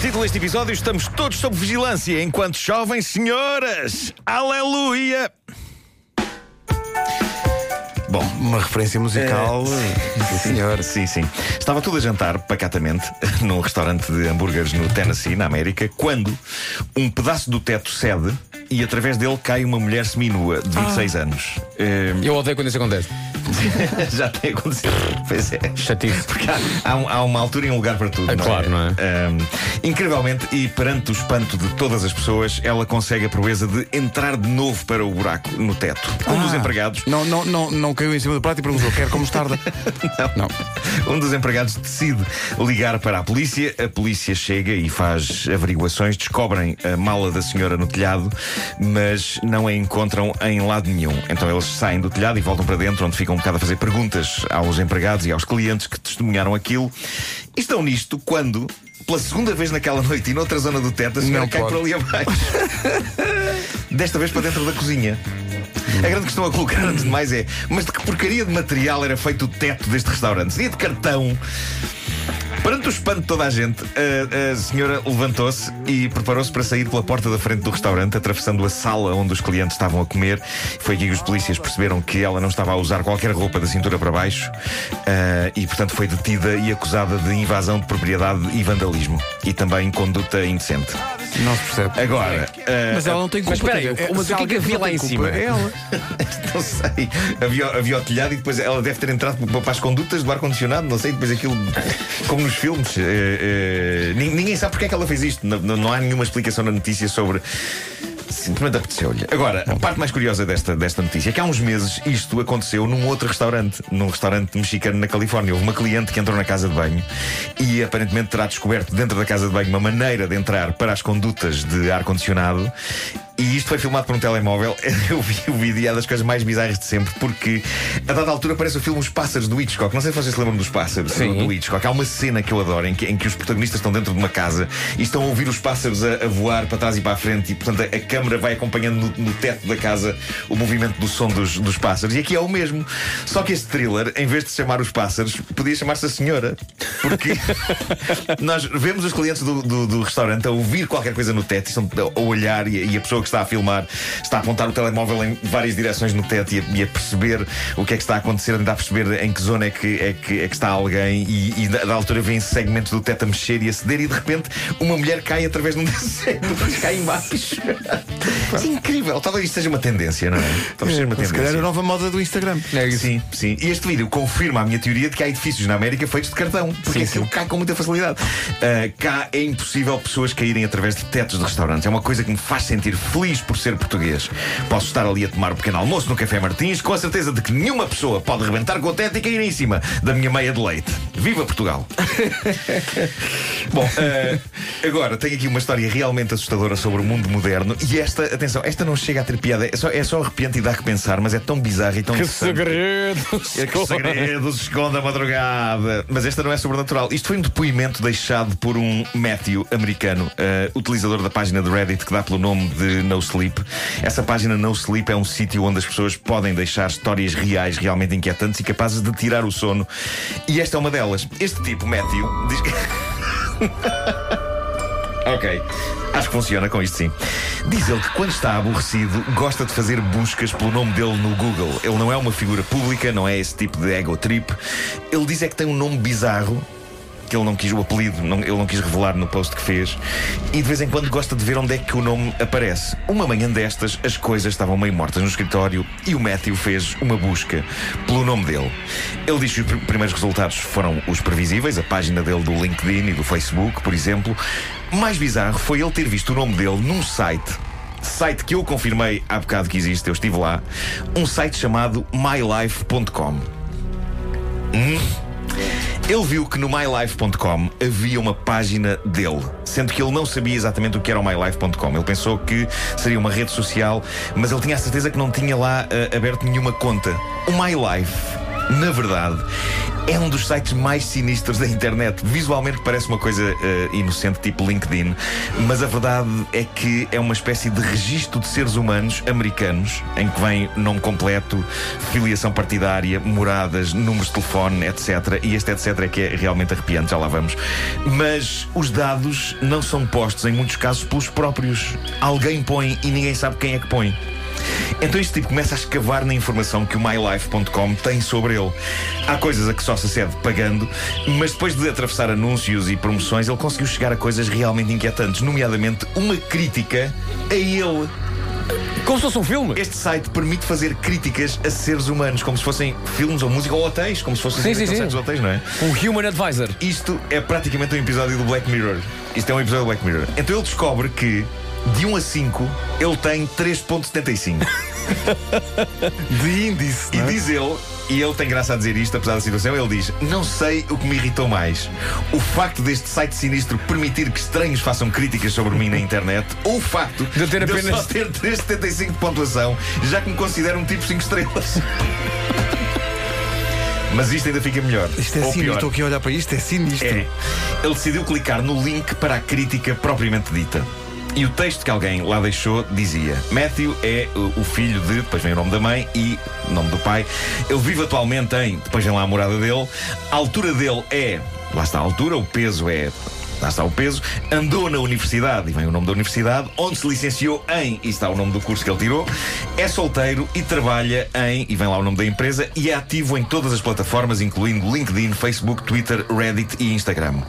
Título deste episódio: Estamos todos sob vigilância enquanto chovem, senhoras! Aleluia! Bom, Uma referência musical. Sim, senhor. Sim, sim. Estava tudo a jantar pacatamente num restaurante de hambúrgueres no Tennessee, na América, quando um pedaço do teto cede e através dele cai uma mulher seminua de 26 anos. Eh, Eu odeio quando isso acontece. já tem acontecido. Pois é. Chatice. Porque há, há um- há uma altura e um lugar para tudo. É não claro, não é? Ahm, incrivelmente, e perante o espanto de todas as pessoas, ela consegue a proeza de entrar de novo para o buraco no teto. Um dos Ah, empregados. Não, não, não, não caiu em cima do prato e perguntou: quer como mostarda? não. Um dos empregados decide ligar para a polícia. A polícia chega e faz averiguações. Descobrem a mala da senhora no telhado, mas não a encontram em lado nenhum. Então eles saem do telhado e voltam para dentro, onde ficam um bocado a fazer perguntas aos empregados e aos clientes que testemunharam aquilo. E estão nisto quando. Pela segunda vez naquela noite e noutra zona do teto, a senhora cai por ali abaixo. Desta vez para dentro da cozinha. A grande questão a colocar antes de mais é: mas de que porcaria de material era feito o teto deste restaurante? Seria de cartão? Perante o espanto de toda a gente, a, a senhora levantou-se e preparou-se para sair pela porta da frente do restaurante, atravessando a sala onde os clientes estavam a comer. Foi aqui que os polícias perceberam que ela não estava a usar qualquer roupa da cintura para baixo ah, e, portanto, foi detida e acusada de invasão de propriedade e vandalismo e também conduta indecente. Não se percebe. Agora, ah, Mas ela não tem culpa. Mas espera aí, mas o que é que havia lá em cima? É ela. Não sei. Havia, havia o telhado e depois ela deve ter entrado para para as condutas do ar-condicionado, não sei, depois aquilo, como nos filmes. eh, nin- ninguém sabe porque é que ela fez isto. Não- não há nenhuma explicação na notícia sobre. Simplesmente apeteceu-lhe. Agora, a parte mais curiosa desta, desta notícia é que há uns meses isto aconteceu num outro restaurante, num restaurante mexicano na Califórnia. Houve uma cliente que entrou na casa de banho e aparentemente terá descoberto dentro da casa de banho uma maneira de entrar para as condutas de ar-condicionado. E isto foi filmado por um telemóvel. Eu vi o vídeo e é das coisas mais bizarras de sempre, porque a dada altura parece o filme Os Pássaros do Hitchcock. Não sei se vocês se lembram dos pássaros Sim. do, do Hitchcock. Há uma cena que eu adoro em que, em que os protagonistas estão dentro de uma casa e estão a ouvir os pássaros a, a voar para trás e para a frente, e portanto a, a câmara vai acompanhando no, no teto da casa o movimento do som dos, dos pássaros. E aqui é o mesmo. Só que este thriller, em vez de chamar Os Pássaros, podia chamar-se a Senhora. Porque nós vemos os clientes do, do, do restaurante a ouvir qualquer coisa no teto estão a olhar e, a- e a pessoa que está a filmar está a apontar o telemóvel em várias direções no teto e a, e a perceber o que é que está a acontecer, a tentar perceber em que zona é que, é que, é que está alguém e, e da, da altura vem segmentos do teto a mexer e a ceder e de repente uma mulher cai através de um desses segmentos, cai em baixo. Isso é incrível. Talvez isto seja uma tendência, não é? Talvez seja uma Se calhar é tendência. a nova moda do Instagram. É isso. Sim, sim. E este vídeo confirma a minha teoria de que há edifícios na América feitos de cartão. Porque Sim, aquilo sim. cai com muita facilidade. Ah, cá é impossível pessoas caírem através de tetos de restaurantes. É uma coisa que me faz sentir feliz por ser português. Posso estar ali a tomar um pequeno almoço no Café Martins com a certeza de que nenhuma pessoa pode rebentar com o teto e cair em cima da minha meia de leite. Viva Portugal! Bom, ah, agora tenho aqui uma história realmente assustadora sobre o mundo moderno. E esta, atenção, esta não chega a ter piada. É só, é só arrepiante e dá que pensar, mas é tão bizarra e tão Que segredos! É que o segredo se esconde a madrugada. Mas esta não é sobrenatural. Isto foi um depoimento deixado por um Matthew americano, eh, utilizador da página de Reddit que dá pelo nome de No Sleep. Essa página No Sleep é um sítio onde as pessoas podem deixar histórias reais, realmente inquietantes e capazes de tirar o sono. E esta é uma delas. Este tipo, Matthew, diz que. Ok. Acho que funciona com isto sim. Diz ele que quando está aborrecido, gosta de fazer buscas pelo nome dele no Google. Ele não é uma figura pública, não é esse tipo de ego trip. Ele diz é que tem um nome bizarro. Ele não quis o apelido, não- ele não quis revelar no post que fez, e de vez em quando gosta de ver onde é que o nome aparece. Uma manhã destas, as coisas estavam meio mortas no escritório e o Matthew fez uma busca pelo nome dele. Ele diz que os pr- primeiros resultados foram os previsíveis, a página dele do LinkedIn e do Facebook, por exemplo. Mais bizarro foi ele ter visto o nome dele num site site que eu confirmei há bocado que existe, eu estive lá, um site chamado mylife.com. Hum? Ele viu que no mylife.com havia uma página dele, sendo que ele não sabia exatamente o que era o mylife.com. Ele pensou que seria uma rede social, mas ele tinha a certeza que não tinha lá eh, aberto nenhuma conta. O MyLife Na verdade, é um dos sites mais sinistros da internet. Visualmente parece uma coisa uh, inocente, tipo LinkedIn, mas a verdade é que é uma espécie de registro de seres humanos americanos, em que vem nome completo, filiação partidária, moradas, números de telefone, etc. E este etc é que é realmente arrepiante, já lá vamos. Mas os dados não são postos, em muitos casos, pelos próprios. Alguém põe e ninguém sabe quem é que põe. Então este tipo começa a escavar na informação que o MyLife.com tem sobre ele. Há coisas a que só se acede pagando, mas depois de atravessar anúncios e promoções, ele conseguiu chegar a coisas realmente inquietantes, nomeadamente uma crítica a ele. Como se fosse um filme? Este site permite fazer críticas a seres humanos, como se fossem filmes ou música ou hotéis, como se fossem sim, sim, sim. hotéis, não é? Um Human Advisor. Isto é praticamente um episódio do Black Mirror. Isto é um episódio do Black Mirror. Então ele descobre que de 1 a 5, ele tem 3,75. de índice. E é? diz ele, e ele tem graça a dizer isto, apesar da situação, ele diz: Não sei o que me irritou mais. O facto deste site sinistro permitir que estranhos façam críticas sobre mim na internet, ou o facto de, ter de apenas... eu só ter 3,75 de pontuação, já que me considero um tipo 5 estrelas. Mas isto ainda fica melhor. Isto é Ou sinistro. pior. Estou aqui a olhar para isto, é sinistro. É. Ele decidiu clicar no link para a crítica propriamente dita. E o texto que alguém lá deixou dizia: Matthew é o filho de, depois vem o nome da mãe e nome do pai. Ele vive atualmente em, depois vem lá a morada dele. A altura dele é, lá está a altura, o peso é Lá está o peso. Andou na universidade, e vem o nome da universidade, onde se licenciou em, e está o nome do curso que ele tirou. É solteiro e trabalha em, e vem lá o nome da empresa, e é ativo em todas as plataformas, incluindo LinkedIn, Facebook, Twitter, Reddit e Instagram.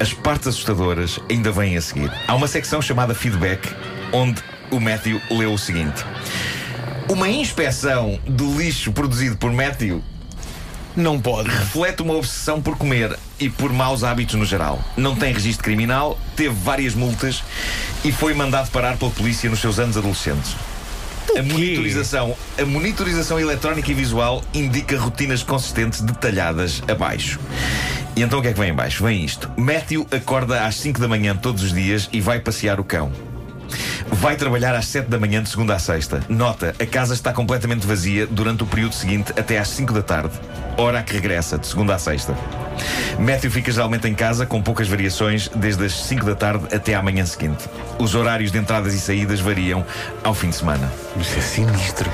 As partes assustadoras ainda vêm a seguir. Há uma secção chamada Feedback, onde o Matthew leu o seguinte: Uma inspeção do lixo produzido por Matthew não pode. Reflete uma obsessão por comer e por maus hábitos no geral. Não tem registro criminal, teve várias multas e foi mandado parar pela polícia nos seus anos adolescentes. A monitorização, a monitorização eletrónica e visual indica rotinas consistentes detalhadas abaixo. E então o que é que vem abaixo? Vem isto. Matthew acorda às 5 da manhã todos os dias e vai passear o cão. Vai trabalhar às 7 da manhã de segunda a sexta. Nota, a casa está completamente vazia durante o período seguinte até às 5 da tarde. Hora a que regressa, de segunda a sexta. Matthew fica geralmente em casa com poucas variações, desde as 5 da tarde até à manhã seguinte. Os horários de entradas e saídas variam ao fim de semana. Isso é sinistro.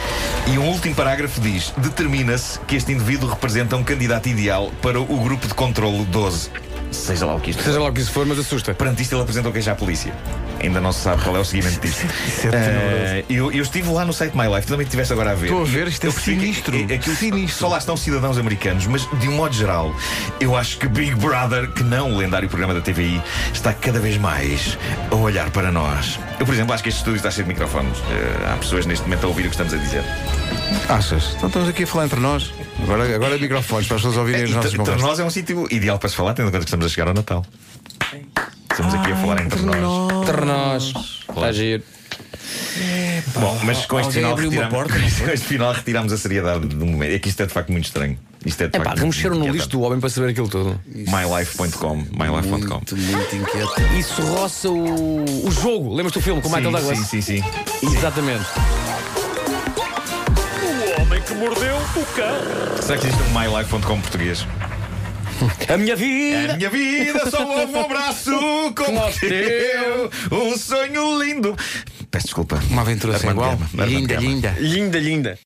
E um último parágrafo diz: determina-se que este indivíduo representa um candidato ideal para o grupo de controlo 12. Seja lá o que isto Seja lá o que isso for, mas assusta. Perante isto, ele apresentou queixa à polícia. Ainda não se sabe qual é o seguimento disto. Isso é Eh, eu, eu estive lá no site My Life, também estiveste agora a ver. Estou a ver, isto é Eu percebi que- sinistro. que- aquilo- Sinistro. Só lá estão cidadãos americanos, mas de um modo geral, eu acho que Big Brother, que não o lendário programa da TVI, está cada vez mais a olhar para nós. Eu, por exemplo, acho que este estúdio está cheio de microfones. Eh, há pessoas neste momento a ouvir o que estamos a dizer. Achas? Então estamos aqui a falar entre nós. Agora, agora microfones para as pessoas ouvirem as E nossas conversas. nós é um sítio ideal para se falar, tendo em conta que estamos a chegar ao Natal. Estamos aqui a falar entre nós. Entre nós. Está giro. Bom, mas com este, Alguém final abriu uma retiramos, porta, com este final retiramos a seriedade do momento. É que isto é de facto muito estranho. Isto é de É pá, facto vamos muito mexer no lixo do homem para saber aquilo tudo. mylife.com mylife.com Muito, muito inquieto. Isso roça o, o jogo. Lembras-te do filme com o Michael Douglas? sim, sim, sim. Exatamente. O homem que mordeu o cão. Será que existe um mylife.com português? A minha A vida. minha vida só houve um abraço como o teu, um sonho lindo. Peço desculpa. Uma aventura sem igual. Linda, linda. Linda, linda.